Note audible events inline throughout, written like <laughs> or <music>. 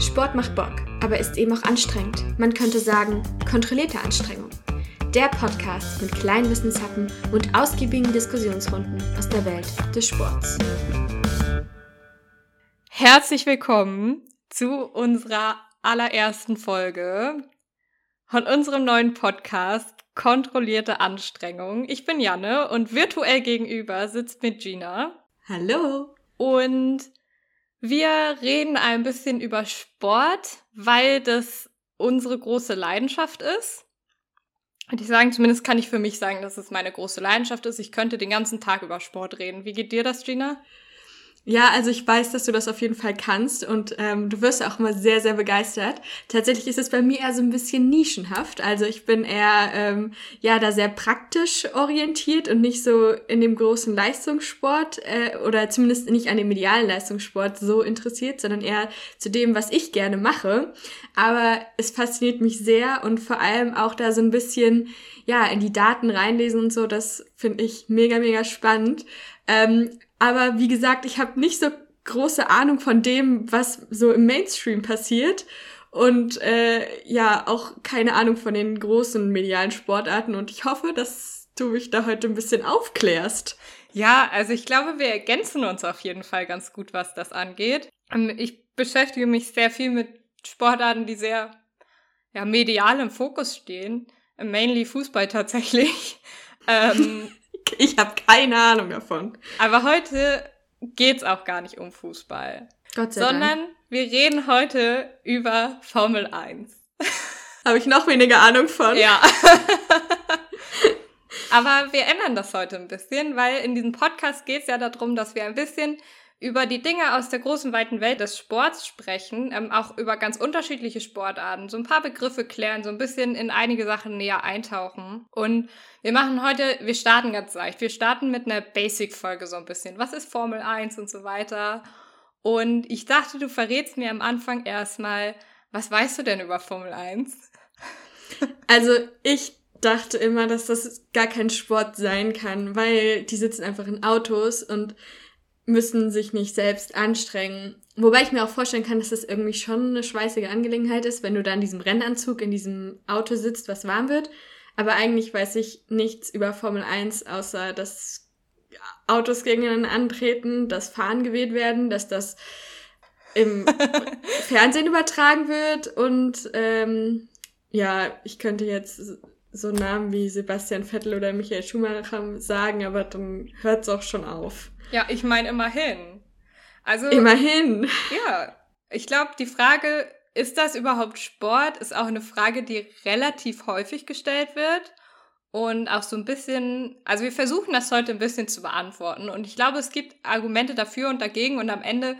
Sport macht Bock, aber ist eben auch anstrengend. Man könnte sagen, kontrollierte Anstrengung. Der Podcast mit kleinen Wissenshappen und ausgiebigen Diskussionsrunden aus der Welt des Sports. Herzlich willkommen zu unserer allerersten Folge von unserem neuen Podcast Kontrollierte Anstrengung. Ich bin Janne und virtuell gegenüber sitzt mit Gina. Hallo. Und wir reden ein bisschen über Sport, weil das unsere große Leidenschaft ist. Und ich sagen, zumindest kann ich für mich sagen, dass es meine große Leidenschaft ist. Ich könnte den ganzen Tag über Sport reden. Wie geht dir das, Gina? Ja, also ich weiß, dass du das auf jeden Fall kannst und ähm, du wirst auch immer sehr, sehr begeistert. Tatsächlich ist es bei mir eher so ein bisschen nischenhaft. Also ich bin eher ähm, ja da sehr praktisch orientiert und nicht so in dem großen Leistungssport äh, oder zumindest nicht an dem medialen Leistungssport so interessiert, sondern eher zu dem, was ich gerne mache. Aber es fasziniert mich sehr und vor allem auch da so ein bisschen ja in die Daten reinlesen und so. Das finde ich mega, mega spannend. Ähm, aber wie gesagt, ich habe nicht so große Ahnung von dem, was so im Mainstream passiert. Und äh, ja, auch keine Ahnung von den großen medialen Sportarten. Und ich hoffe, dass du mich da heute ein bisschen aufklärst. Ja, also ich glaube, wir ergänzen uns auf jeden Fall ganz gut, was das angeht. Ähm, ich beschäftige mich sehr viel mit Sportarten, die sehr ja, medial im Fokus stehen. Mainly Fußball tatsächlich. <laughs> ähm, <laughs> ich habe keine Ahnung davon. Aber heute geht's auch gar nicht um Fußball. Gott sei sondern Dank. wir reden heute über Formel 1. <laughs> Habe ich noch weniger Ahnung von. Ja. <laughs> Aber wir ändern das heute ein bisschen, weil in diesem Podcast geht's ja darum, dass wir ein bisschen über die Dinge aus der großen, weiten Welt des Sports sprechen, ähm, auch über ganz unterschiedliche Sportarten, so ein paar Begriffe klären, so ein bisschen in einige Sachen näher eintauchen. Und wir machen heute, wir starten ganz leicht. Wir starten mit einer Basic-Folge so ein bisschen. Was ist Formel 1 und so weiter? Und ich dachte, du verrätst mir am Anfang erstmal, was weißt du denn über Formel 1? <laughs> Also ich dachte immer, dass das gar kein Sport sein kann, weil die sitzen einfach in Autos und müssen sich nicht selbst anstrengen. Wobei ich mir auch vorstellen kann, dass das irgendwie schon eine schweißige Angelegenheit ist, wenn du da in diesem Rennanzug in diesem Auto sitzt, was warm wird. Aber eigentlich weiß ich nichts über Formel 1, außer dass Autos gegeneinander antreten, dass Fahnen gewählt werden, dass das im <laughs> Fernsehen übertragen wird und ähm, ja, ich könnte jetzt so Namen wie Sebastian Vettel oder Michael Schumacher sagen, aber dann hört es auch schon auf. Ja, ich meine immerhin. Also immerhin. Ja, ich glaube, die Frage, ist das überhaupt Sport, ist auch eine Frage, die relativ häufig gestellt wird und auch so ein bisschen, also wir versuchen das heute ein bisschen zu beantworten und ich glaube, es gibt Argumente dafür und dagegen und am Ende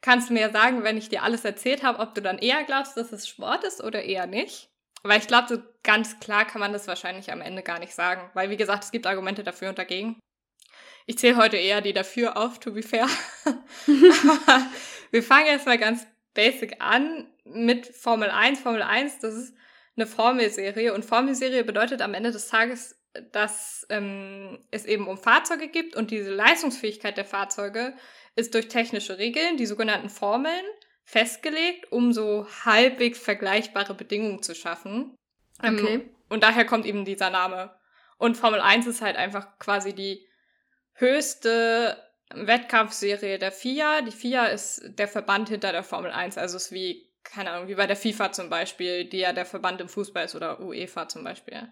kannst du mir ja sagen, wenn ich dir alles erzählt habe, ob du dann eher glaubst, dass es Sport ist oder eher nicht. Weil ich glaube, so ganz klar kann man das wahrscheinlich am Ende gar nicht sagen. Weil, wie gesagt, es gibt Argumente dafür und dagegen. Ich zähle heute eher die dafür auf, to be fair. <laughs> wir fangen erstmal ganz basic an mit Formel 1. Formel 1, das ist eine Formelserie und Formelserie bedeutet am Ende des Tages, dass ähm, es eben um Fahrzeuge gibt und diese Leistungsfähigkeit der Fahrzeuge ist durch technische Regeln, die sogenannten Formeln, festgelegt, um so halbwegs vergleichbare Bedingungen zu schaffen. Ähm, okay. Ähm, und daher kommt eben dieser Name. Und Formel 1 ist halt einfach quasi die höchste Wettkampfserie der FIA. Die FIA ist der Verband hinter der Formel 1, also ist wie, keine Ahnung, wie bei der FIFA zum Beispiel, die ja der Verband im Fußball ist oder UEFA zum Beispiel.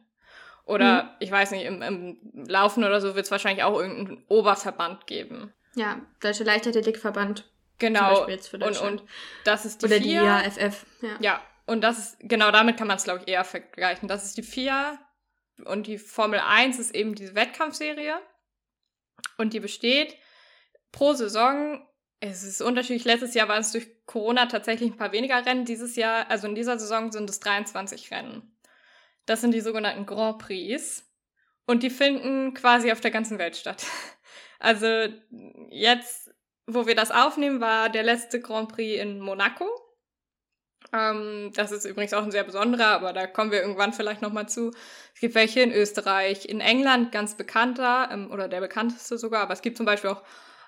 Oder mhm. ich weiß nicht, im, im Laufen oder so wird es wahrscheinlich auch irgendeinen Oberverband geben. Ja, Deutsche Leichtathletikverband. Genau. und, und das ist die Oder FIA. die IAFF. Ja. ja, und das ist, genau damit kann man es, glaube ich, eher vergleichen. Das ist die FIA und die Formel 1 ist eben diese Wettkampfserie. Und die besteht pro Saison, es ist unterschiedlich, letztes Jahr waren es durch Corona tatsächlich ein paar weniger Rennen, dieses Jahr, also in dieser Saison sind es 23 Rennen. Das sind die sogenannten Grand Prix. Und die finden quasi auf der ganzen Welt statt. <laughs> Also jetzt, wo wir das aufnehmen, war der letzte Grand Prix in Monaco. Ähm, das ist übrigens auch ein sehr besonderer, aber da kommen wir irgendwann vielleicht nochmal zu. Es gibt welche in Österreich, in England ganz bekannter, ähm, oder der bekannteste sogar, aber es gibt zum Beispiel auch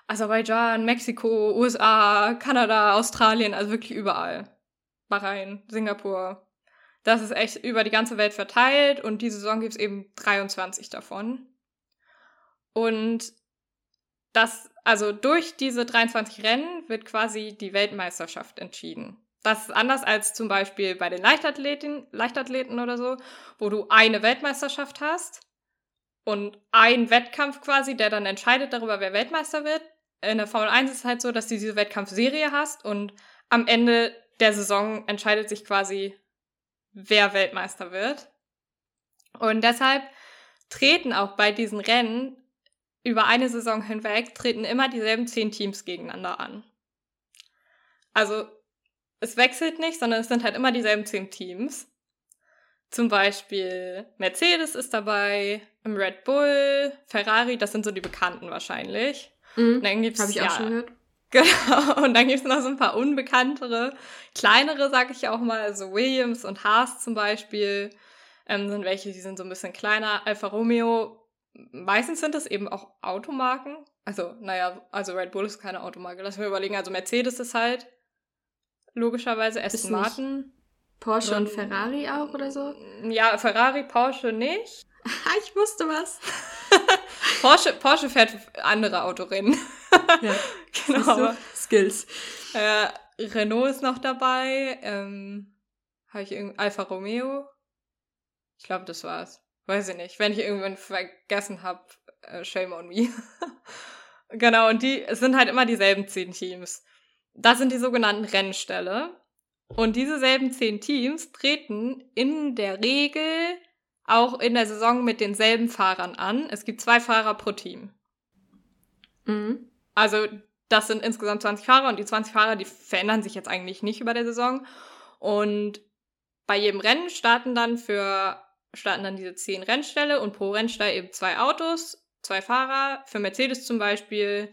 Aserbaidschan, Mexiko, USA, Kanada, Australien, also wirklich überall. Bahrain, Singapur. Das ist echt über die ganze Welt verteilt und diese Saison gibt es eben 23 davon. Und das, also durch diese 23 Rennen wird quasi die Weltmeisterschaft entschieden. Das ist anders als zum Beispiel bei den Leichtathleten, Leichtathleten oder so, wo du eine Weltmeisterschaft hast und ein Wettkampf quasi, der dann entscheidet darüber, wer Weltmeister wird. In der Formel 1 ist es halt so, dass du diese Wettkampfserie hast und am Ende der Saison entscheidet sich quasi, wer Weltmeister wird. Und deshalb treten auch bei diesen Rennen über eine Saison hinweg, treten immer dieselben zehn Teams gegeneinander an. Also es wechselt nicht, sondern es sind halt immer dieselben zehn Teams. Zum Beispiel Mercedes ist dabei, Red Bull, Ferrari, das sind so die bekannten wahrscheinlich. Mhm, Habe ich auch ja, schon gehört. <laughs> Genau, und dann gibt es noch so ein paar unbekanntere, kleinere, sag ich auch mal, also Williams und Haas zum Beispiel, ähm, sind welche, die sind so ein bisschen kleiner. Alfa Romeo, meistens sind das eben auch Automarken. Also, naja, also Red Bull ist keine Automarke. Lass mir überlegen, also Mercedes ist halt logischerweise Aston Martin. Porsche und, und Ferrari auch oder so? Ja, Ferrari, Porsche nicht. <laughs> ich wusste was. <laughs> Porsche, Porsche fährt andere Autorennen. ja, <laughs> genau. Skills. Äh, Renault ist noch dabei. Ähm, Habe ich irgendwie Alfa Romeo? Ich glaube, das war's. Weiß ich nicht. Wenn ich irgendwann vergessen habe, äh, shame on me. genau, und die es sind halt immer dieselben zehn Teams. Das sind die sogenannten Rennställe. Und diese selben zehn Teams treten in der Regel auch in der Saison mit denselben Fahrern an. Es gibt zwei Fahrer pro Team. Mhm. Also das sind insgesamt 20 Fahrer und die 20 Fahrer, die verändern sich jetzt eigentlich nicht über der Saison. Und bei jedem Rennen starten dann für starten dann diese zehn Rennställe und pro Rennstall eben zwei Autos, zwei Fahrer. Für Mercedes zum Beispiel,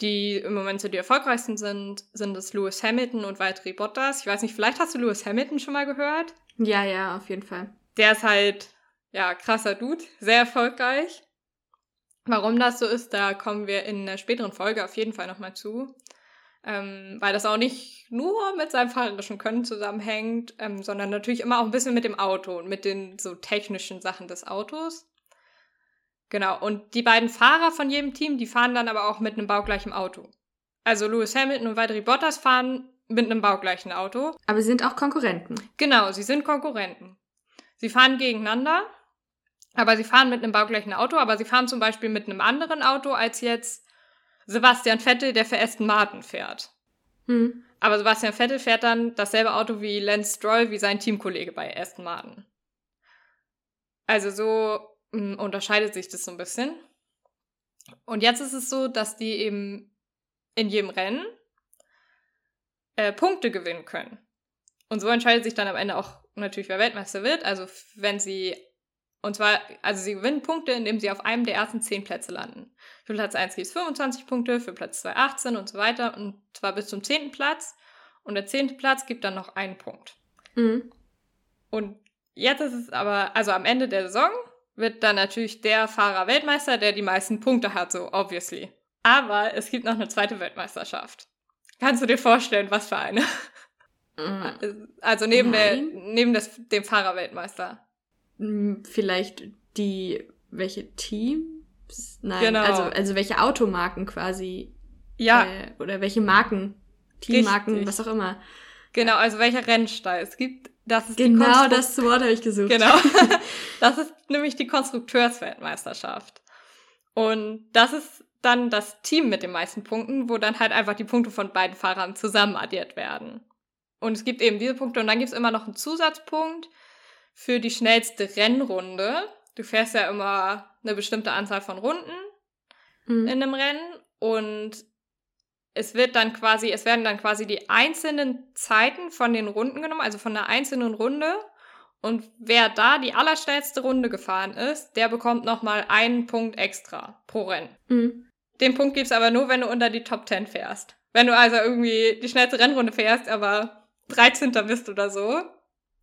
die im Moment so die erfolgreichsten sind, sind es Lewis Hamilton und Valtteri Bottas. Ich weiß nicht, vielleicht hast du Lewis Hamilton schon mal gehört? Ja, ja, auf jeden Fall. Der ist halt ja, krasser Dude, sehr erfolgreich. Warum das so ist, da kommen wir in einer späteren Folge auf jeden Fall nochmal zu. Ähm, weil das auch nicht nur mit seinem fahrerischen Können zusammenhängt, ähm, sondern natürlich immer auch ein bisschen mit dem Auto und mit den so technischen Sachen des Autos. Genau, und die beiden Fahrer von jedem Team, die fahren dann aber auch mit einem baugleichen Auto. Also Lewis Hamilton und Valtteri Bottas fahren mit einem baugleichen Auto. Aber sie sind auch Konkurrenten. Genau, sie sind Konkurrenten. Sie fahren gegeneinander aber sie fahren mit einem baugleichen Auto, aber sie fahren zum Beispiel mit einem anderen Auto als jetzt Sebastian Vettel, der für Aston Martin fährt. Hm. Aber Sebastian Vettel fährt dann dasselbe Auto wie Lance Stroll, wie sein Teamkollege bei Aston Martin. Also so unterscheidet sich das so ein bisschen. Und jetzt ist es so, dass die eben in jedem Rennen äh, Punkte gewinnen können. Und so entscheidet sich dann am Ende auch natürlich, wer Weltmeister wird. Also wenn sie und zwar, also sie gewinnen Punkte, indem sie auf einem der ersten zehn Plätze landen. Für Platz 1 gibt es 25 Punkte, für Platz 2 18 und so weiter. Und zwar bis zum zehnten Platz. Und der zehnte Platz gibt dann noch einen Punkt. Mhm. Und jetzt ist es aber, also am Ende der Saison wird dann natürlich der Fahrer Weltmeister, der die meisten Punkte hat, so obviously. Aber es gibt noch eine zweite Weltmeisterschaft. Kannst du dir vorstellen, was für eine? Mhm. Also neben, der, neben des, dem Fahrer Weltmeister. Hm, vielleicht die, welche Teams? Nein, genau. also, also welche Automarken quasi. Ja. Äh, oder welche Marken, Teammarken, Richtig. was auch immer. Genau, also welcher Rennstall. Es gibt, das ist Genau das Wort habe ich gesucht. Genau. <laughs> das ist nämlich die Konstrukteursweltmeisterschaft. Und das ist dann das Team mit den meisten Punkten, wo dann halt einfach die Punkte von beiden Fahrern zusammen addiert werden. Und es gibt eben diese Punkte und dann gibt es immer noch einen Zusatzpunkt, für die schnellste Rennrunde. Du fährst ja immer eine bestimmte Anzahl von Runden mhm. in einem Rennen und es wird dann quasi, es werden dann quasi die einzelnen Zeiten von den Runden genommen, also von einer einzelnen Runde. Und wer da die allerschnellste Runde gefahren ist, der bekommt nochmal einen Punkt extra pro Rennen. Mhm. Den Punkt gibt's aber nur, wenn du unter die Top 10 fährst. Wenn du also irgendwie die schnellste Rennrunde fährst, aber 13. bist oder so,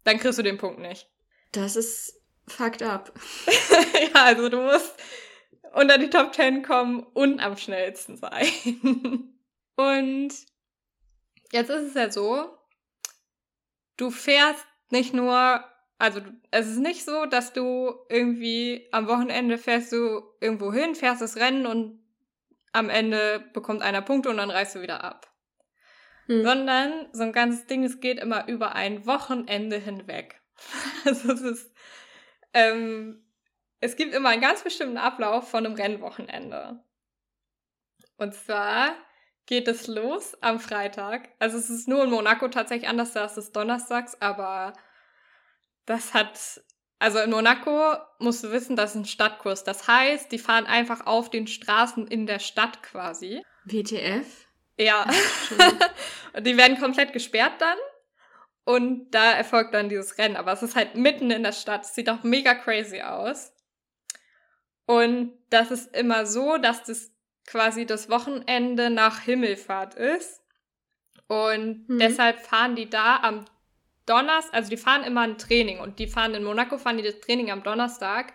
dann kriegst du den Punkt nicht. Das ist fucked up. <laughs> ja, also du musst unter die Top 10 kommen und am schnellsten sein. <laughs> und jetzt ist es ja so, du fährst nicht nur, also es ist nicht so, dass du irgendwie am Wochenende fährst du irgendwo hin, fährst das Rennen und am Ende bekommt einer Punkte und dann reist du wieder ab. Hm. Sondern so ein ganzes Ding, es geht immer über ein Wochenende hinweg. <laughs> Also es ist, ähm, es gibt immer einen ganz bestimmten Ablauf von einem Rennwochenende. Und zwar geht es los am Freitag. Also es ist nur in Monaco tatsächlich anders, da ist es donnerstags, aber das hat, also in Monaco musst du wissen, das ist ein Stadtkurs. Das heißt, die fahren einfach auf den Straßen in der Stadt quasi. WTF? Ja. <laughs> und die werden komplett gesperrt dann. Und da erfolgt dann dieses Rennen. Aber es ist halt mitten in der Stadt. Es sieht auch mega crazy aus. Und das ist immer so, dass das quasi das Wochenende nach Himmelfahrt ist. Und mhm. deshalb fahren die da am Donnerstag, also die fahren immer ein Training und die fahren in Monaco, fahren die das Training am Donnerstag,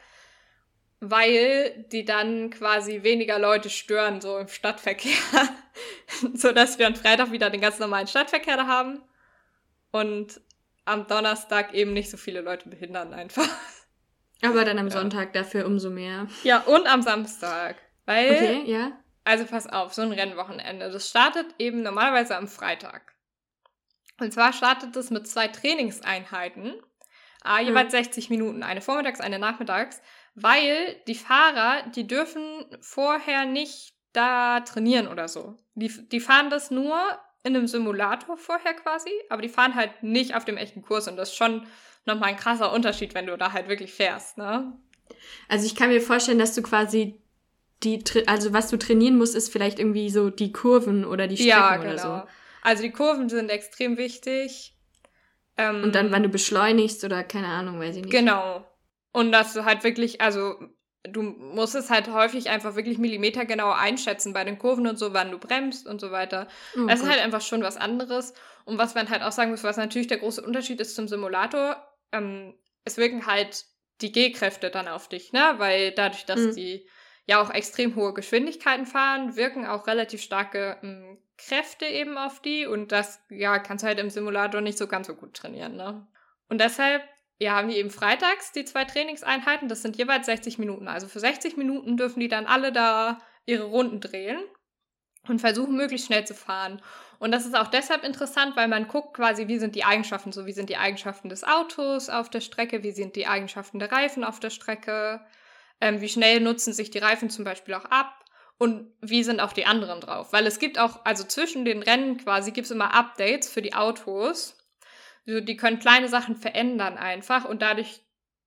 weil die dann quasi weniger Leute stören, so im Stadtverkehr. <laughs> so dass wir am Freitag wieder den ganz normalen Stadtverkehr da haben und am Donnerstag eben nicht so viele Leute behindern einfach. Aber dann am ja. Sonntag dafür umso mehr. Ja, und am Samstag. Weil, okay, ja. Also pass auf, so ein Rennwochenende. Das startet eben normalerweise am Freitag. Und zwar startet es mit zwei Trainingseinheiten, äh, jeweils mhm. 60 Minuten, eine vormittags, eine nachmittags, weil die Fahrer, die dürfen vorher nicht da trainieren oder so. Die, die fahren das nur in einem Simulator vorher quasi, aber die fahren halt nicht auf dem echten Kurs und das ist schon nochmal ein krasser Unterschied, wenn du da halt wirklich fährst, ne? Also ich kann mir vorstellen, dass du quasi die, also was du trainieren musst, ist vielleicht irgendwie so die Kurven oder die Strecken ja, genau. oder so. Also die Kurven sind extrem wichtig. Ähm, und dann, wann du beschleunigst oder keine Ahnung, weiß ich nicht. Genau. Und dass du halt wirklich, also du musst es halt häufig einfach wirklich Millimeter genau einschätzen bei den Kurven und so, wann du bremst und so weiter. Oh, das ist halt einfach schon was anderes. Und was man halt auch sagen muss, was natürlich der große Unterschied ist zum Simulator, ähm, es wirken halt die G-Kräfte dann auf dich, ne? Weil dadurch, dass mhm. die ja auch extrem hohe Geschwindigkeiten fahren, wirken auch relativ starke ähm, Kräfte eben auf die und das, ja, kannst du halt im Simulator nicht so ganz so gut trainieren, ne? Und deshalb, ja, haben die eben freitags die zwei Trainingseinheiten, das sind jeweils 60 Minuten. Also für 60 Minuten dürfen die dann alle da ihre Runden drehen und versuchen möglichst schnell zu fahren. Und das ist auch deshalb interessant, weil man guckt quasi, wie sind die Eigenschaften, so wie sind die Eigenschaften des Autos auf der Strecke, wie sind die Eigenschaften der Reifen auf der Strecke, ähm, wie schnell nutzen sich die Reifen zum Beispiel auch ab und wie sind auch die anderen drauf. Weil es gibt auch, also zwischen den Rennen quasi gibt es immer Updates für die Autos. Also die können kleine Sachen verändern einfach und dadurch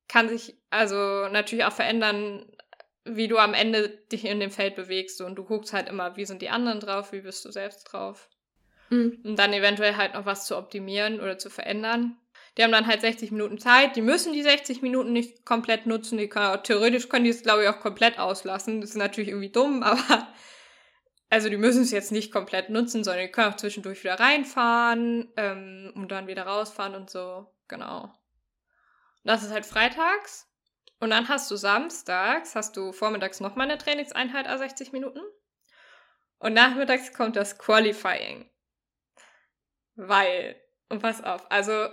kann sich also natürlich auch verändern, wie du am Ende dich in dem Feld bewegst und du guckst halt immer, wie sind die anderen drauf, wie bist du selbst drauf. Mhm. Und dann eventuell halt noch was zu optimieren oder zu verändern. Die haben dann halt 60 Minuten Zeit. Die müssen die 60 Minuten nicht komplett nutzen. Die können theoretisch können die es, glaube ich, auch komplett auslassen. Das ist natürlich irgendwie dumm, <laughs> aber also die müssen es jetzt nicht komplett nutzen, sondern die können auch zwischendurch wieder reinfahren ähm, und dann wieder rausfahren und so. Genau. Das ist halt freitags. Und dann hast du samstags, hast du vormittags nochmal eine Trainingseinheit a 60 Minuten. Und nachmittags kommt das Qualifying. Weil, und pass auf, also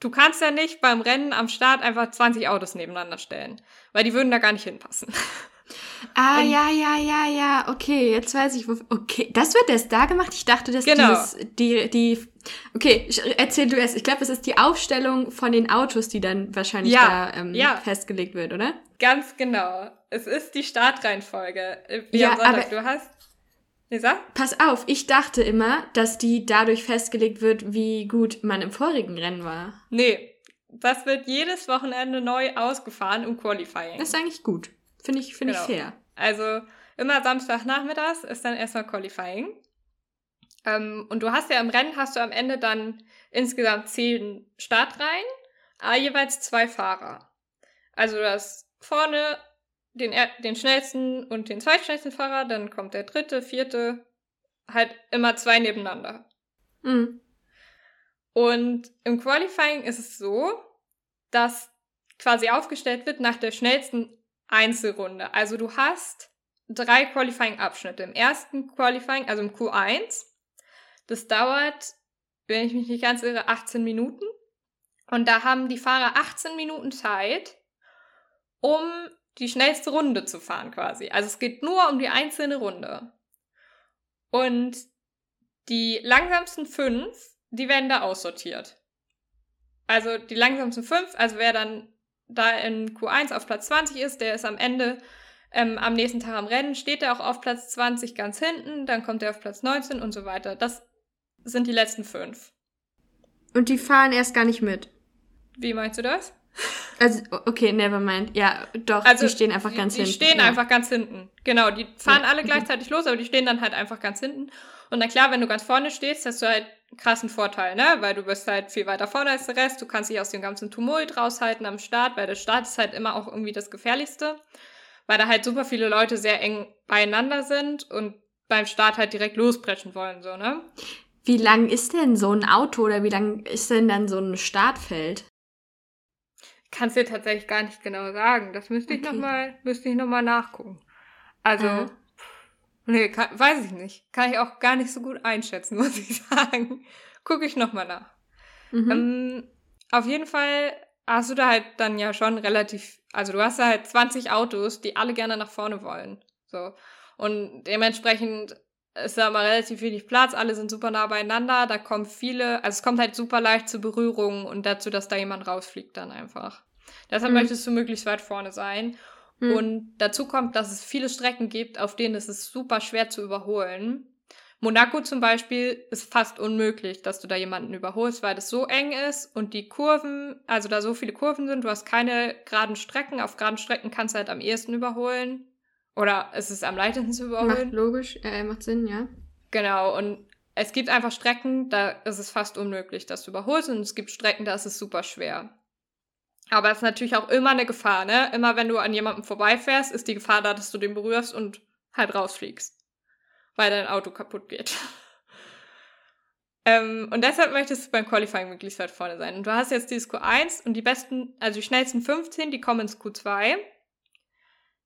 du kannst ja nicht beim Rennen am Start einfach 20 Autos nebeneinander stellen, weil die würden da gar nicht hinpassen. Ah, und ja, ja, ja, ja, okay, jetzt weiß ich, wo, okay, das wird erst da gemacht. Ich dachte, dass genau. dieses, die, die, okay, erzähl du erst. Ich glaube, es ist die Aufstellung von den Autos, die dann wahrscheinlich ja, da ähm, ja. festgelegt wird, oder? Ganz genau. Es ist die Startreihenfolge. Wie ja, am Sonntag. Aber, du hast Lisa? Pass auf, ich dachte immer, dass die dadurch festgelegt wird, wie gut man im vorigen Rennen war. Nee, das wird jedes Wochenende neu ausgefahren im Qualifying. Das ist eigentlich gut. Finde ich, finde genau. ich fair. Also immer Samstagnachmittags ist dann erstmal Qualifying. Ähm, und du hast ja im Rennen hast du am Ende dann insgesamt zehn Startreihen, aber jeweils zwei Fahrer. Also du hast vorne den, den schnellsten und den zweitschnellsten Fahrer, dann kommt der dritte, vierte, halt immer zwei nebeneinander. Mhm. Und im Qualifying ist es so, dass quasi aufgestellt wird nach der schnellsten Einzelrunde. Also du hast drei Qualifying-Abschnitte. Im ersten Qualifying, also im Q1, das dauert, wenn ich mich nicht ganz irre, 18 Minuten. Und da haben die Fahrer 18 Minuten Zeit, um die schnellste Runde zu fahren quasi. Also es geht nur um die einzelne Runde. Und die langsamsten fünf, die werden da aussortiert. Also die langsamsten fünf, also wer dann da in Q1 auf Platz 20 ist, der ist am Ende ähm, am nächsten Tag am Rennen, steht er auch auf Platz 20 ganz hinten, dann kommt er auf Platz 19 und so weiter. Das sind die letzten fünf. Und die fahren erst gar nicht mit. Wie meinst du das? Also, okay, never mind. Ja, doch, also, die stehen einfach ganz die, hinten. Die stehen ja. einfach ganz hinten. Genau, die fahren ja, alle gleichzeitig los, aber die stehen dann halt einfach ganz hinten. Und na klar, wenn du ganz vorne stehst, hast du halt einen krassen Vorteil, ne? Weil du bist halt viel weiter vorne als der Rest. Du kannst dich aus dem ganzen Tumult raushalten am Start, weil der Start ist halt immer auch irgendwie das Gefährlichste. Weil da halt super viele Leute sehr eng beieinander sind und beim Start halt direkt losbrechen wollen, so, ne? Wie lang ist denn so ein Auto oder wie lang ist denn dann so ein Startfeld? Kannst dir tatsächlich gar nicht genau sagen. Das müsste ich okay. nochmal, müsste ich nochmal nachgucken. Also, äh. nee, kann, weiß ich nicht. Kann ich auch gar nicht so gut einschätzen, <laughs> muss ich sagen. Gucke ich nochmal nach. Mhm. Ähm, auf jeden Fall hast du da halt dann ja schon relativ, also du hast da halt 20 Autos, die alle gerne nach vorne wollen. So. Und dementsprechend ist da mal relativ wenig Platz, alle sind super nah beieinander, da kommen viele, also es kommt halt super leicht zu Berührungen und dazu, dass da jemand rausfliegt dann einfach. Deshalb mhm. möchtest du möglichst weit vorne sein. Mhm. Und dazu kommt, dass es viele Strecken gibt, auf denen es ist super schwer zu überholen. Monaco zum Beispiel ist fast unmöglich, dass du da jemanden überholst, weil es so eng ist und die Kurven, also da so viele Kurven sind, du hast keine geraden Strecken. Auf geraden Strecken kannst du halt am ehesten überholen. Oder es ist am leichtesten zu überholen. Macht logisch, äh, macht Sinn, ja. Genau, und es gibt einfach Strecken, da ist es fast unmöglich, dass du überholst, und es gibt Strecken, da ist es super schwer. Aber es ist natürlich auch immer eine Gefahr, ne? Immer wenn du an jemandem vorbeifährst, ist die Gefahr da, dass du den berührst und halt rausfliegst. Weil dein Auto kaputt geht. <laughs> ähm, und deshalb möchtest du beim Qualifying möglichst weit vorne sein. Und du hast jetzt dieses Q1 und die besten, also die schnellsten 15, die kommen ins Q2.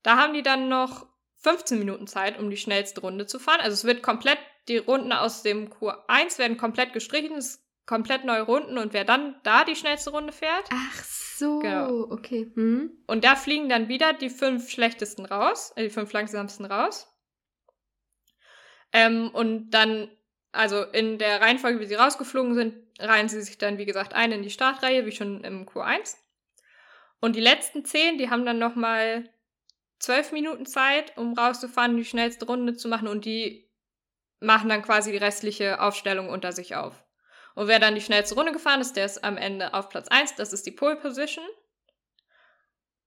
Da haben die dann noch 15 Minuten Zeit, um die schnellste Runde zu fahren. Also es wird komplett, die Runden aus dem Q1 werden komplett gestrichen, es ist komplett neue Runden und wer dann da die schnellste Runde fährt. Ach so, genau. okay. Hm. Und da fliegen dann wieder die fünf schlechtesten raus, äh, die fünf langsamsten raus. Ähm, und dann, also in der Reihenfolge, wie sie rausgeflogen sind, reihen sie sich dann, wie gesagt, ein in die Startreihe, wie schon im Q1. Und die letzten zehn, die haben dann nochmal zwölf Minuten Zeit, um rauszufahren, die schnellste Runde zu machen und die machen dann quasi die restliche Aufstellung unter sich auf. Und wer dann die schnellste Runde gefahren ist, der ist am Ende auf Platz 1, das ist die Pole Position.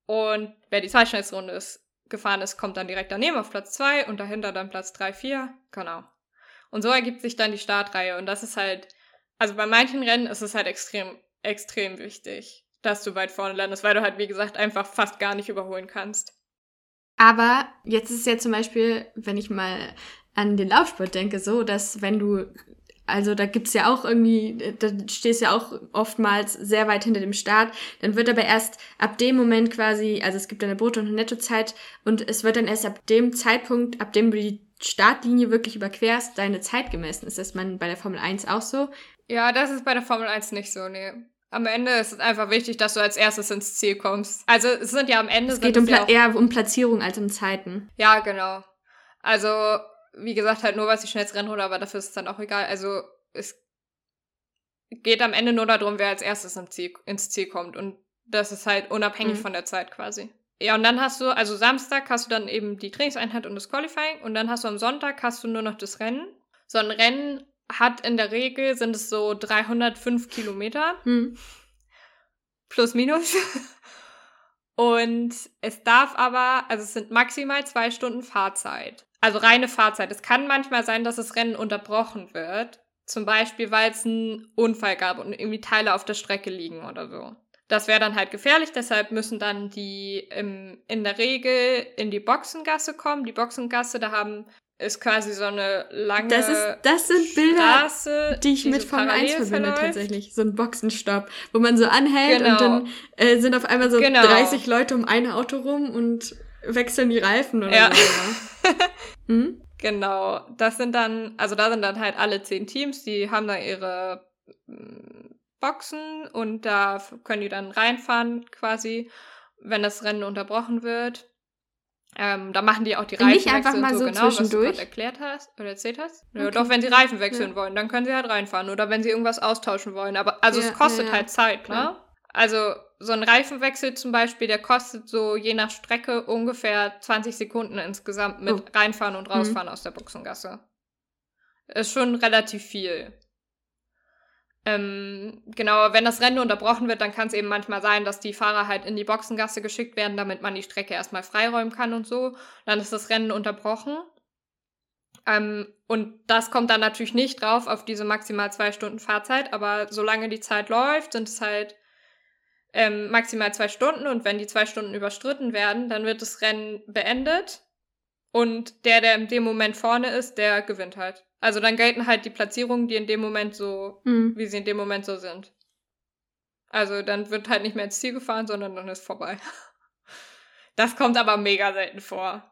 Und wer die zweitschnellste Runde ist, gefahren ist, kommt dann direkt daneben auf Platz 2 und dahinter dann Platz 3, 4. Genau. Und so ergibt sich dann die Startreihe. Und das ist halt, also bei manchen Rennen ist es halt extrem, extrem wichtig, dass du weit vorne landest, weil du halt, wie gesagt, einfach fast gar nicht überholen kannst. Aber jetzt ist es ja zum Beispiel, wenn ich mal an den Laufsport denke, so, dass wenn du, also da gibt's ja auch irgendwie, da stehst ja auch oftmals sehr weit hinter dem Start, dann wird aber erst ab dem Moment quasi, also es gibt eine Brutto- und Nettozeit und es wird dann erst ab dem Zeitpunkt, ab dem du die Startlinie wirklich überquerst, deine Zeit gemessen. Ist das man bei der Formel 1 auch so? Ja, das ist bei der Formel 1 nicht so, nee. Am Ende ist es einfach wichtig, dass du als erstes ins Ziel kommst. Also es sind ja am Ende. Es geht um ja eher um Platzierung als um Zeiten. Ja, genau. Also, wie gesagt, halt nur, was die schnellste Rennrunde, aber dafür ist es dann auch egal. Also es geht am Ende nur darum, wer als erstes ins Ziel, ins Ziel kommt. Und das ist halt unabhängig mhm. von der Zeit quasi. Ja, und dann hast du, also Samstag hast du dann eben die Trainingseinheit und das Qualifying und dann hast du am Sonntag hast du nur noch das Rennen. So ein Rennen hat in der Regel, sind es so 305 Kilometer. Hm. Plus, minus. Und es darf aber, also es sind maximal zwei Stunden Fahrzeit. Also reine Fahrzeit. Es kann manchmal sein, dass das Rennen unterbrochen wird. Zum Beispiel, weil es einen Unfall gab und irgendwie Teile auf der Strecke liegen oder so. Das wäre dann halt gefährlich, deshalb müssen dann die im, in der Regel in die Boxengasse kommen. Die Boxengasse, da haben ist quasi so eine lange das ist das sind Bilder, Straße, die ich die mit so Formel 1 verbinde verläuft. tatsächlich. So ein Boxenstopp, wo man so anhält genau. und dann äh, sind auf einmal so genau. 30 Leute um ein Auto rum und wechseln die Reifen oder ja. so. <laughs> hm? Genau, das sind dann, also da sind dann halt alle zehn Teams, die haben da ihre mm, Boxen und da können die dann reinfahren quasi, wenn das Rennen unterbrochen wird. Ähm, da machen die auch die Reifen Nicht einfach mal so, so genau, was du erklärt hast oder erzählt hast. Okay. Ja, doch, wenn sie Reifen wechseln ja. wollen, dann können sie halt reinfahren. Oder wenn sie irgendwas austauschen wollen. Aber also ja, es kostet halt Zeit, ne? Also so ein Reifenwechsel zum Beispiel, der kostet so je nach Strecke ungefähr 20 Sekunden insgesamt mit oh. reinfahren und rausfahren mhm. aus der Boxengasse. Ist schon relativ viel. Ähm, genau, wenn das Rennen unterbrochen wird, dann kann es eben manchmal sein, dass die Fahrer halt in die Boxengasse geschickt werden, damit man die Strecke erstmal freiräumen kann und so. Dann ist das Rennen unterbrochen. Ähm, und das kommt dann natürlich nicht drauf auf diese maximal zwei Stunden Fahrzeit, aber solange die Zeit läuft, sind es halt ähm, maximal zwei Stunden und wenn die zwei Stunden überstritten werden, dann wird das Rennen beendet und der, der in dem Moment vorne ist, der gewinnt halt. Also dann gelten halt die Platzierungen, die in dem Moment so, mhm. wie sie in dem Moment so sind. Also dann wird halt nicht mehr ins Ziel gefahren, sondern dann ist vorbei. <laughs> Das kommt aber mega selten vor.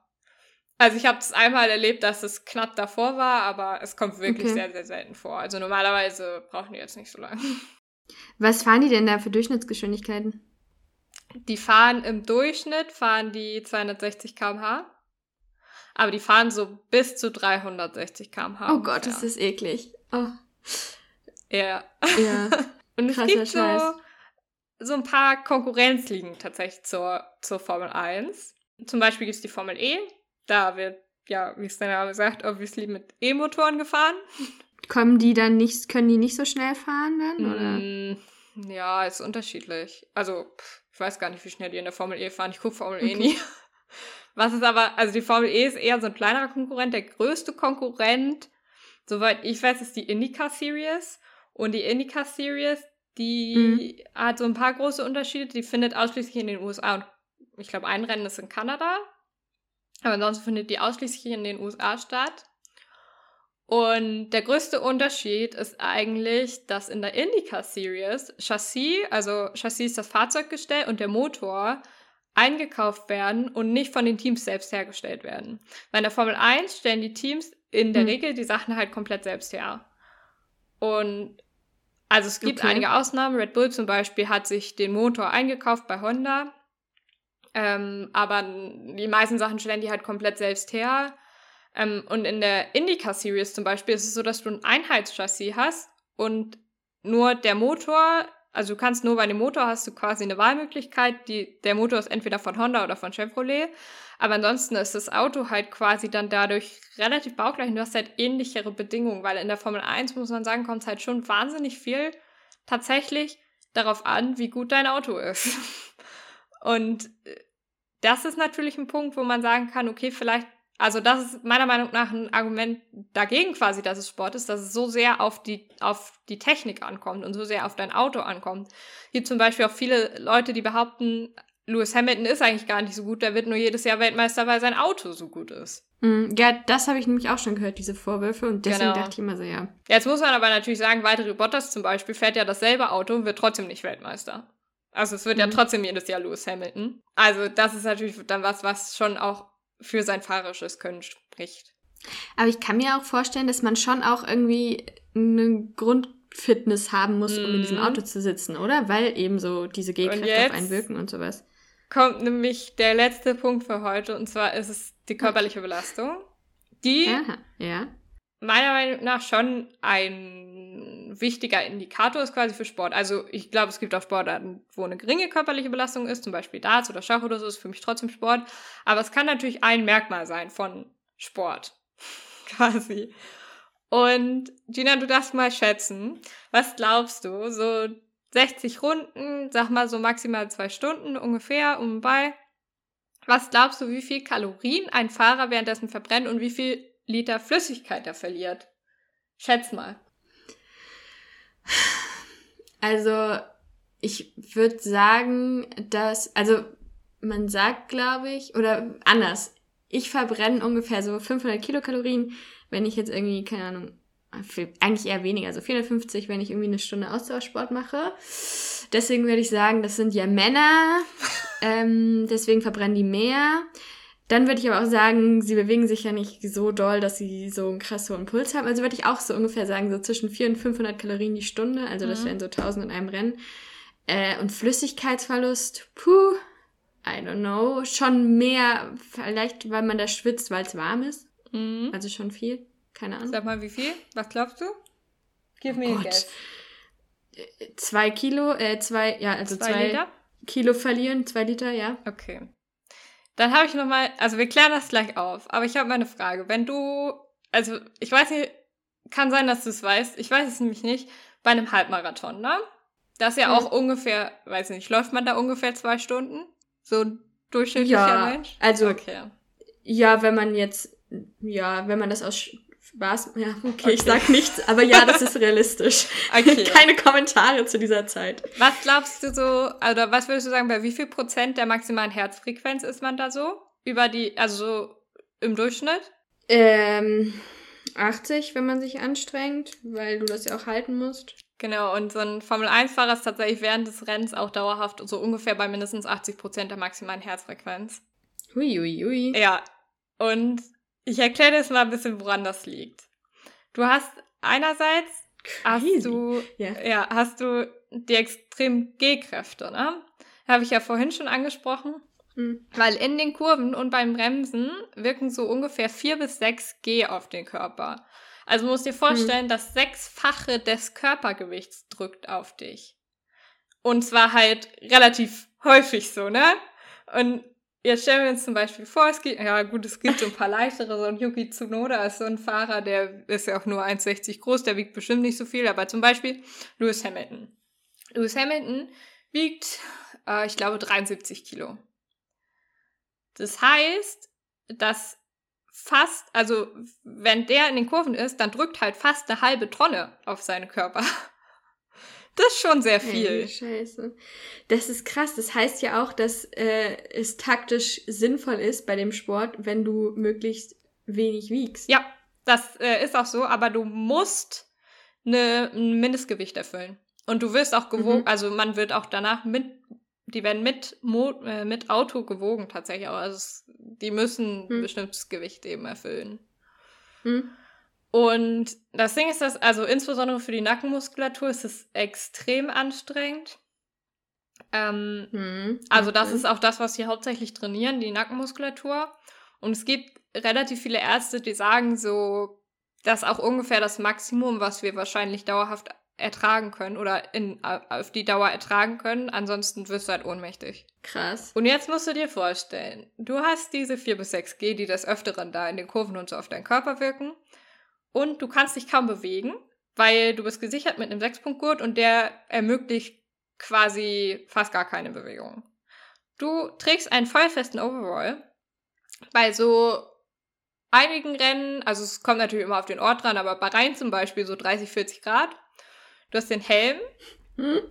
Also ich habe es einmal erlebt, dass es knapp davor war, aber es kommt wirklich okay. sehr, sehr selten vor. Also normalerweise brauchen die jetzt nicht so lange. <laughs> Was fahren die denn da für Durchschnittsgeschwindigkeiten? Die fahren im Durchschnitt, fahren die 260 km/h. Aber die fahren so bis zu 360 km/h. Oh. Gott, ist das eklig. Oh. Ja. Ja. <laughs> Und es gibt so, so ein paar Konkurrenzligen tatsächlich zur, zur Formel 1. Zum Beispiel gibt es die Formel E. Da wird, ja, wie es der Name sagt, obviously mit E-Motoren gefahren. Kommen die dann nicht, können die nicht so schnell fahren dann? Oder? Mm, ja, ist unterschiedlich. Also, ich weiß gar nicht, wie schnell die in der Formel E fahren. Ich gucke Formel e okay. E nie. <laughs> Was ist aber, also die Formel E ist eher so ein kleinerer Konkurrent. Der größte Konkurrent, soweit ich weiß, ist die IndyCar Series. Und die IndyCar Series, die mhm. hat so ein paar große Unterschiede. Die findet ausschließlich in den USA und ich glaube, ein Rennen ist in Kanada. Aber ansonsten findet die ausschließlich in den USA statt. Und der größte Unterschied ist eigentlich, dass in der IndyCar Series Chassis, also Chassis ist das Fahrzeuggestell und der Motor eingekauft werden und nicht von den Teams selbst hergestellt werden. Bei der Formel 1 stellen die Teams in der mhm. Regel die Sachen halt komplett selbst her. Und also es gibt okay. einige Ausnahmen. Red Bull zum Beispiel hat sich den Motor eingekauft bei Honda. Ähm, aber die meisten Sachen stellen die halt komplett selbst her. Ähm, und in der IndyCar Series zum Beispiel ist es so, dass du ein Einheitschassis hast und nur der Motor also du kannst nur bei dem Motor hast du quasi eine Wahlmöglichkeit. Die, der Motor ist entweder von Honda oder von Chevrolet. Aber ansonsten ist das Auto halt quasi dann dadurch relativ baugleich und du hast halt ähnlichere Bedingungen, weil in der Formel 1 muss man sagen, kommt es halt schon wahnsinnig viel tatsächlich darauf an, wie gut dein Auto ist. <laughs> und äh, das ist natürlich ein Punkt, wo man sagen kann, okay, vielleicht also das ist meiner Meinung nach ein Argument dagegen quasi, dass es Sport ist, dass es so sehr auf die, auf die Technik ankommt und so sehr auf dein Auto ankommt. Hier zum Beispiel auch viele Leute, die behaupten, Lewis Hamilton ist eigentlich gar nicht so gut, der wird nur jedes Jahr Weltmeister, weil sein Auto so gut ist. Mm, ja, das habe ich nämlich auch schon gehört, diese Vorwürfe, und deswegen genau. dachte ich immer so, ja. Jetzt muss man aber natürlich sagen, weitere Bottas zum Beispiel fährt ja dasselbe Auto und wird trotzdem nicht Weltmeister. Also es wird mhm. ja trotzdem jedes Jahr Lewis Hamilton. Also das ist natürlich dann was, was schon auch für sein fahrerisches Können spricht. Aber ich kann mir auch vorstellen, dass man schon auch irgendwie eine Grundfitness haben muss, um in diesem mhm. Auto zu sitzen, oder? Weil eben so diese G-Kräfte auf einen wirken und sowas. Kommt nämlich der letzte Punkt für heute und zwar ist es die körperliche Belastung, die Aha, ja. meiner Meinung nach schon ein wichtiger Indikator ist quasi für Sport. Also ich glaube, es gibt auch Sportarten, wo eine geringe körperliche Belastung ist, zum Beispiel Darts oder Schach oder so, ist für mich trotzdem Sport. Aber es kann natürlich ein Merkmal sein von Sport. <laughs> quasi. Und Gina, du darfst mal schätzen, was glaubst du? So 60 Runden, sag mal so maximal zwei Stunden ungefähr um bei. Was glaubst du, wie viel Kalorien ein Fahrer währenddessen verbrennt und wie viel Liter Flüssigkeit er verliert? Schätz mal. Also, ich würde sagen, dass, also man sagt, glaube ich, oder anders, ich verbrenne ungefähr so 500 Kilokalorien, wenn ich jetzt irgendwie, keine Ahnung, eigentlich eher weniger, also 450, wenn ich irgendwie eine Stunde Ausdauersport mache. Deswegen würde ich sagen, das sind ja Männer, <laughs> ähm, deswegen verbrennen die mehr. Dann würde ich aber auch sagen, sie bewegen sich ja nicht so doll, dass sie so einen krass hohen Puls haben. Also würde ich auch so ungefähr sagen, so zwischen 400 und 500 Kalorien die Stunde. Also das Mhm. wären so 1000 in einem Rennen. Äh, und Flüssigkeitsverlust, puh, I don't know. Schon mehr, vielleicht weil man da schwitzt, weil es warm ist. Mhm. Also schon viel. Keine Ahnung. Sag mal, wie viel? Was glaubst du? Give me Oh a guess. Zwei Kilo, äh, zwei, ja, also Zwei, zwei, Liter? Kilo verlieren, zwei Liter, ja. Okay. Dann habe ich noch mal, also wir klären das gleich auf, aber ich habe mal eine Frage. Wenn du, also ich weiß nicht, kann sein, dass du es weißt, ich weiß es nämlich nicht, bei einem Halbmarathon, ne? Das ist ja Mhm. auch ungefähr, weiß nicht, läuft man da ungefähr zwei Stunden? So ein durchschnittlicher Ja, Mensch? also- Okay. Ja, wenn man jetzt, ja, wenn man das aus Spaß, ja, okay, Okay. ich sag nichts, aber ja, das ist realistisch. <laughs> Okay. <laughs> Keine Kommentare zu dieser Zeit. Was glaubst du so, oder was würdest du sagen, bei wie viel Prozent der maximalen Herzfrequenz ist man da so? Über die, also so im Durchschnitt? Ähm, 80, wenn man sich anstrengt, weil du das ja auch halten musst. Genau, und so ein Formel-1-Fahrer ist tatsächlich während des Rennens auch dauerhaft so ungefähr bei mindestens 80 Prozent der maximalen Herzfrequenz. Hui, hui, hui. Ja, und ich erkläre dir jetzt mal ein bisschen, woran das liegt. Du hast einerseits, hast Crazy. du, Ja. ja, hast du die extremen G-Kräfte, ne? Habe ich ja vorhin schon angesprochen. Hm. Weil in den Kurven und beim Bremsen wirken so ungefähr 4 bis 6 G auf den Körper. Also musst dir vorstellen, das Sechsfache des Körpergewichts drückt auf dich. Und zwar halt relativ häufig so, ne? Und jetzt stellen wir uns zum Beispiel vor, es gibt, ja gut, es gibt so ein paar <laughs> leichtere, so ein Yuki Tsunoda ist so ein Fahrer, der ist ja auch nur 1,60 groß, der wiegt bestimmt nicht so viel, aber zum Beispiel Lewis Hamilton. Lewis Hamilton wiegt, äh, ich glaube, 73 Kilo. Das heißt, dass fast, also wenn der in den Kurven ist, dann drückt halt fast eine halbe Tonne auf seinen Körper. Das ist schon sehr viel. Ey, Scheiße. Das ist krass. Das heißt ja auch, dass äh, es taktisch sinnvoll ist bei dem Sport, wenn du möglichst wenig wiegst. Ja, das äh, ist auch so, aber du musst ne, ein Mindestgewicht erfüllen. Und du wirst auch gewogen, Mhm. also man wird auch danach mit, die werden mit, Mo äh, mit Auto gewogen tatsächlich auch. Also es, die müssen ein Hm. bestimmtes Gewicht eben erfüllen. Hm? Und das Ding ist, dass, also insbesondere für die Nackenmuskulatur ist es extrem anstrengend. Ähm, Hm. also das ist auch das, was sie hauptsächlich trainieren, die Nackenmuskulatur. Und es gibt relativ viele Ärzte, die sagen so, das ist auch ungefähr das Maximum, was wir wahrscheinlich dauerhaft ertragen können oder in, auf die Dauer ertragen können. Ansonsten wirst du halt ohnmächtig. krass. Und jetzt musst du dir vorstellen, du hast diese 4 bis 6 G, die des Öfteren da in den Kurven und so auf deinen Körper wirken. Und du kannst dich kaum bewegen, weil du bist gesichert mit einem Sechspunktgurt und der ermöglicht quasi fast gar keine Bewegung. Du trägst einen vollfesten Overall. Bei so einigen Rennen, also es kommt natürlich immer auf den Ort dran, aber bei Rhein zum Beispiel so 30, 40 Grad. Du hast den Helm Hm?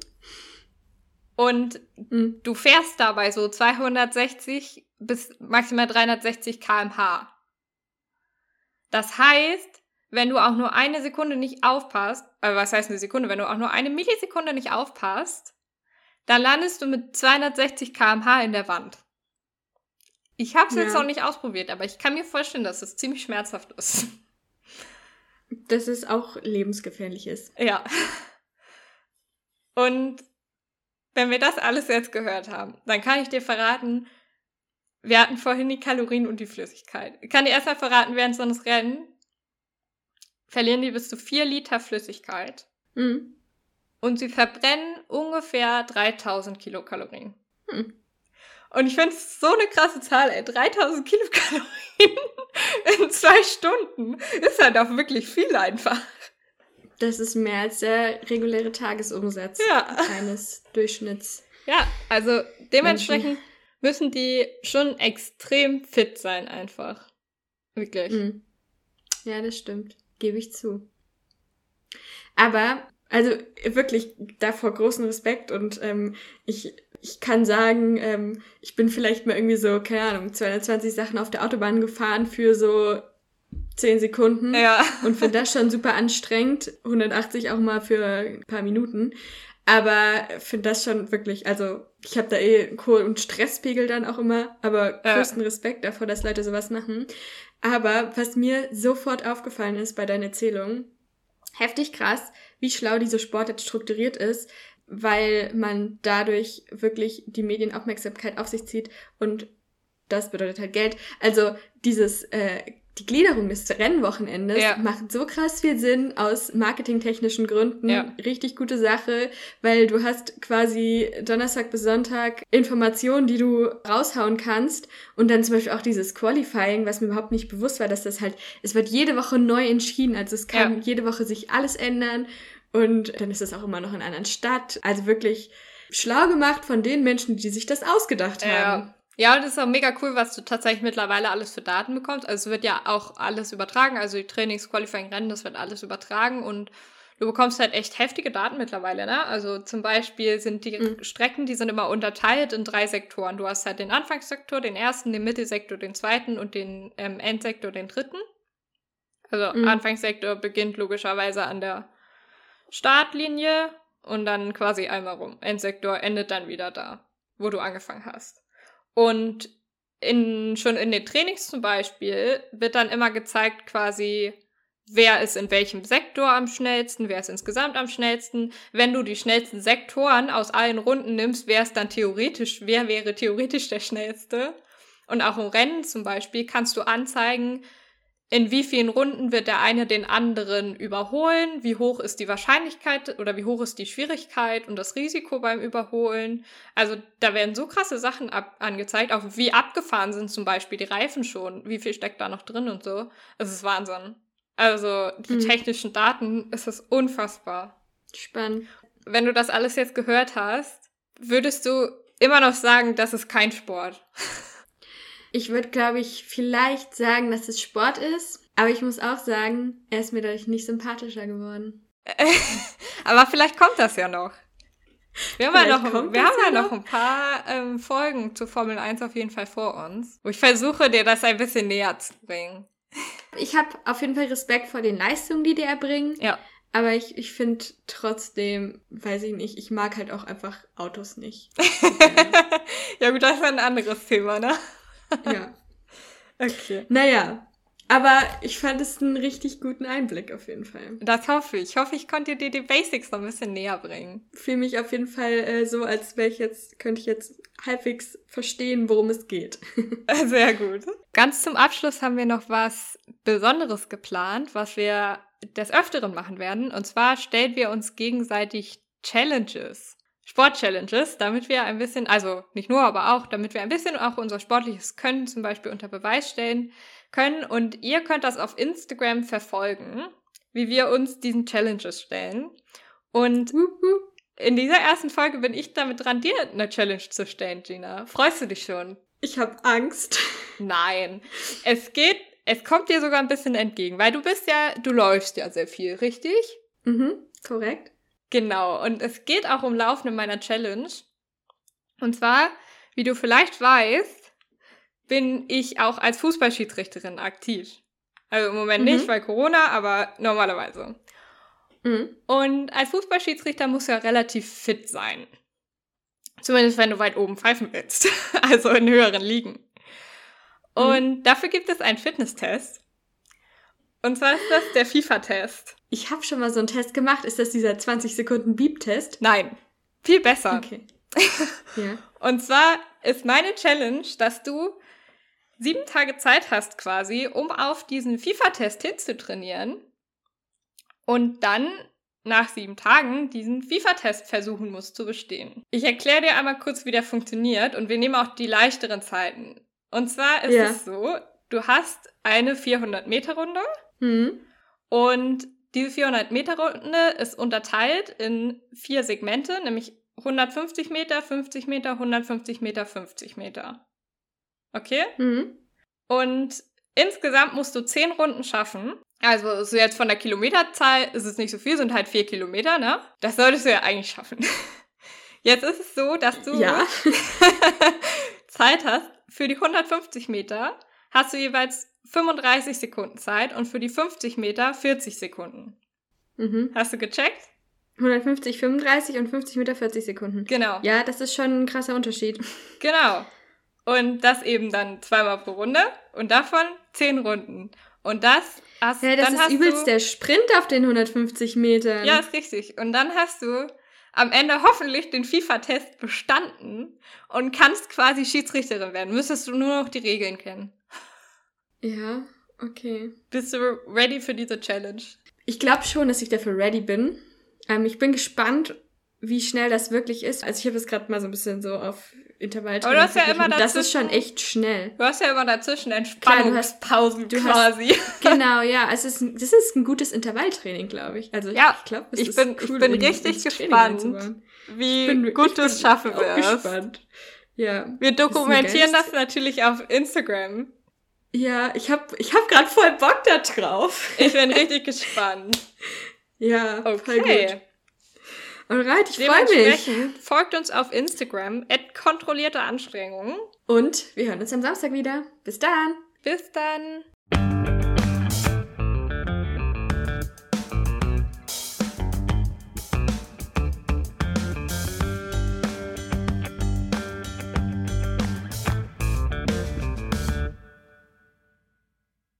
und Hm. du fährst dabei so 260 bis maximal 360 km/h. Das heißt, wenn du auch nur eine Sekunde nicht aufpasst, also was heißt eine Sekunde, wenn du auch nur eine Millisekunde nicht aufpasst, dann landest du mit 260 km/h in der Wand. Ich habe es jetzt Ja. noch nicht ausprobiert, aber ich kann mir vorstellen, dass es ziemlich schmerzhaft ist. Dass es auch lebensgefährlich ist. Ja. Und wenn wir das alles jetzt gehört haben, dann kann ich dir verraten, wir hatten vorhin die Kalorien und die Flüssigkeit. Ich kann dir erstmal verraten, während so eines Rennen verlieren die bis zu 4 Liter Flüssigkeit Hm. und sie verbrennen ungefähr 3000 Kilokalorien. Hm. Und ich finde es so eine krasse Zahl, ey. 3000 Kilokalorien <laughs> in zwei Stunden ist halt auch wirklich viel einfach. Das ist mehr als der reguläre Tagesumsatz Ja. eines Durchschnitts. Ja, also dementsprechend müssen die schon extrem fit sein, einfach. Wirklich. Hm. Ja, das stimmt. Gebe ich zu. Aber, also wirklich davor großen Respekt und ähm, ich, ich kann sagen, ähm, ich bin vielleicht mal irgendwie so, keine Ahnung, 220 Sachen auf der Autobahn gefahren für so 10 Sekunden Ja. und finde das schon super anstrengend. 180 auch mal für ein paar Minuten. Aber finde das schon wirklich, also ich habe da eh einen hohen Stresspegel dann auch immer, aber Ja. größten Respekt davor, dass Leute sowas machen. Aber was mir sofort aufgefallen ist bei deiner Erzählung, heftig krass, wie schlau diese Sportart strukturiert ist, weil man dadurch wirklich die Medienaufmerksamkeit auf sich zieht und das bedeutet halt Geld. Also dieses, äh, die Gliederung des Rennwochenendes Ja. macht so krass viel Sinn aus marketingtechnischen Gründen. Ja. Richtig gute Sache, weil du hast quasi Donnerstag bis Sonntag Informationen, die du raushauen kannst und dann zum Beispiel auch dieses Qualifying, was mir überhaupt nicht bewusst war, dass das halt, es wird jede Woche neu entschieden, also es kann Ja. jede Woche sich alles ändern und dann ist es auch immer noch in einer anderen Stadt. Also wirklich schlau gemacht von den Menschen, die sich das ausgedacht haben. Ja. Und das ist auch mega cool, was du tatsächlich mittlerweile alles für Daten bekommst. Also es wird ja auch alles übertragen, also die Trainings, Qualifying, Rennen, das wird alles übertragen und du bekommst halt echt heftige Daten mittlerweile, ne? Also zum Beispiel sind die Mhm. Strecken, die sind immer unterteilt in drei Sektoren. Du hast halt den Anfangssektor, den ersten, den Mittelsektor, den zweiten und den ähm, Endsektor, den dritten. Also Mhm. Anfangssektor beginnt logischerweise an der Startlinie und dann quasi einmal rum. Endsektor endet dann wieder da, wo du angefangen hast. Und in, schon in den Trainings zum Beispiel wird dann immer gezeigt quasi, wer ist in welchem Sektor am schnellsten, wer ist insgesamt am schnellsten. Wenn du die schnellsten Sektoren aus allen Runden nimmst, wer ist dann theoretisch, wer wäre theoretisch der schnellste. Und auch im Rennen zum Beispiel kannst du anzeigen, in wie vielen Runden wird der eine den anderen überholen, wie hoch ist die Wahrscheinlichkeit oder wie hoch ist die Schwierigkeit und das Risiko beim Überholen. Also da werden so krasse Sachen ab angezeigt, auch wie abgefahren sind zum Beispiel die Reifen schon, wie viel steckt da noch drin und so. Es ist Wahnsinn. Also die Mhm. technischen Daten, es ist unfassbar. Spannend. Wenn du das alles jetzt gehört hast, würdest du immer noch sagen, das ist kein Sport. <laughs> Ich würde, glaube ich, vielleicht sagen, dass es Sport ist, aber ich muss auch sagen, er ist mir dadurch nicht sympathischer geworden. <laughs> Aber vielleicht kommt das ja noch. Wir haben, ja noch, wir haben ja ja noch noch. ein paar ähm, Folgen zu Formel 1 auf jeden Fall vor uns, wo ich versuche, dir das ein bisschen näher zu bringen. Ich habe auf jeden Fall Respekt vor den Leistungen, die die erbringen, Ja. aber ich, ich finde trotzdem, weiß ich nicht, ich mag halt auch einfach Autos nicht. <laughs> ja gut, das ist ein anderes Thema, ne? Ja. <laughs> Okay. Naja, aber ich fand es einen richtig guten Einblick auf jeden Fall. Das hoffe ich. Ich hoffe, ich konnte dir die Basics noch ein bisschen näher bringen. Fühle mich auf jeden Fall äh, so, als wäre ich jetzt, könnte ich jetzt halbwegs verstehen, worum es geht. <laughs> <laughs> Sehr gut. Ganz zum Abschluss haben wir noch was Besonderes geplant, was wir des Öfteren machen werden. Und zwar stellen wir uns gegenseitig Challenges. Sport-Challenges, damit wir ein bisschen, also nicht nur, aber auch, damit wir ein bisschen auch unser sportliches Können zum Beispiel unter Beweis stellen können. Und ihr könnt das auf Instagram verfolgen, wie wir uns diesen Challenges stellen. Und in dieser ersten Folge bin ich damit dran, dir eine Challenge zu stellen, Gina. Freust du dich schon? Ich habe Angst. <laughs> Nein. Es geht, es kommt dir sogar ein bisschen entgegen, weil du bist ja, du läufst ja sehr viel, richtig? Mhm, korrekt. Genau. Und es geht auch um Laufen in meiner Challenge. Und zwar, wie du vielleicht weißt, bin ich auch als Fußballschiedsrichterin aktiv. Also im Moment Mhm. nicht, weil Corona, aber normalerweise. Mhm. Und als Fußballschiedsrichter musst du ja relativ fit sein. Zumindest wenn du weit oben pfeifen willst. <laughs> Also in höheren Ligen. Und dafür gibt es einen Fitnesstest. Und zwar ist das der FIFA-Test. Ich habe schon mal so einen Test gemacht. Ist das dieser 20 Sekunden Beep-Test? Nein, viel besser. Okay. <laughs> ja. Und zwar ist meine Challenge, dass du sieben Tage Zeit hast quasi, um auf diesen FIFA-Test hinzutrainieren und dann nach sieben Tagen diesen FIFA-Test versuchen musst zu bestehen. Ich erkläre dir einmal kurz, wie der funktioniert und wir nehmen auch die leichteren Zeiten. Und zwar ist Ja. es so, du hast eine 400-Meter-Runde Mhm. und diese 400-Meter-Runde ist unterteilt in vier Segmente, nämlich 150 Meter, 50 Meter, 150 Meter, 50 Meter. Okay? Mhm. Und insgesamt musst du zehn Runden schaffen. Also so jetzt von der Kilometerzahl ist es nicht so viel, sind halt vier Kilometer, ne? Das solltest du ja eigentlich schaffen. <laughs> Jetzt ist es so, dass du Ja. <laughs> Zeit hast für die 150 Meter, hast du jeweils 35 Sekunden Zeit und für die 50 Meter 40 Sekunden. Mhm. Hast du gecheckt? 150, 35 und 50 Meter 40 Sekunden. Genau. Ja, das ist schon ein krasser Unterschied. <laughs> Genau. Und das eben dann zweimal pro Runde und davon 10 Runden. Und das hast, Ja, das dann ist hast übelst du, der Sprint auf den 150 Metern. Ja, ist richtig. Und dann hast du am Ende hoffentlich den FIFA-Test bestanden und kannst quasi Schiedsrichterin werden. Müsstest du nur noch die Regeln kennen. Ja, okay. Bist du ready für diese Challenge? Ich glaube schon, dass ich dafür ready bin. Ähm, ich bin gespannt, wie schnell das wirklich ist. Also ich habe es gerade mal so ein bisschen so auf Intervall. Aber du hast ja immer Das ist schon dazwischen- echt schnell. Du hast ja immer dazwischen Entspannungspausen du hast- quasi. <laughs> <laughs> Genau, ja. Es ist, das ist ein gutes Intervalltraining, glaube ich. Also Ja, ich glaube, ich bin- ich bin richtig gespannt, wie bin, gut du es schaffen wirst. gespannt. Ja. Wir dokumentieren das natürlich auf Instagram. Ja, ich habe ich hab gerade voll Bock da drauf. Ich bin <laughs> richtig gespannt. Ja, voll Okay. gut. Alright, ich freue mich. Folgt uns auf Instagram, at kontrollierte Anstrengungen. Und wir hören uns am Samstag wieder. Bis dann. Bis dann.